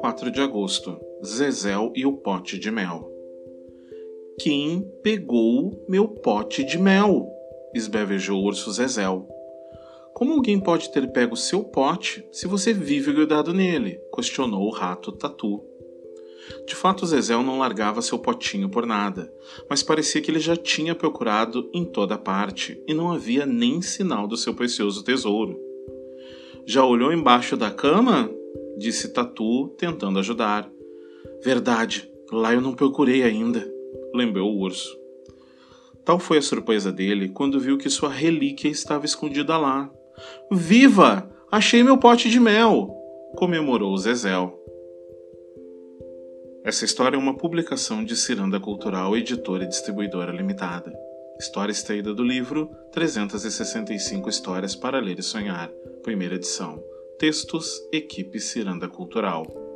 Quatro de agosto. Zezel e o pote de mel. Quem pegou meu pote de mel? esbravejou o urso Zezel. Como alguém pode ter pego seu pote se você vive grudado nele? questionou o rato Tatu. De fato, Zezel não largava seu potinho por nada, mas parecia que ele já tinha procurado em toda parte e não havia nem sinal do seu precioso tesouro. Já olhou embaixo da cama? disse Tatu, tentando ajudar. Verdade, lá eu não procurei ainda, lembrou o urso. Tal foi a surpresa dele quando viu que sua relíquia estava escondida lá, Viva! Achei meu pote de mel! comemorou Zezel. Essa história é uma publicação de Ciranda Cultural, editora e distribuidora limitada. História extraída do livro 365 Histórias para Ler e Sonhar, primeira edição. Textos, equipe Ciranda Cultural.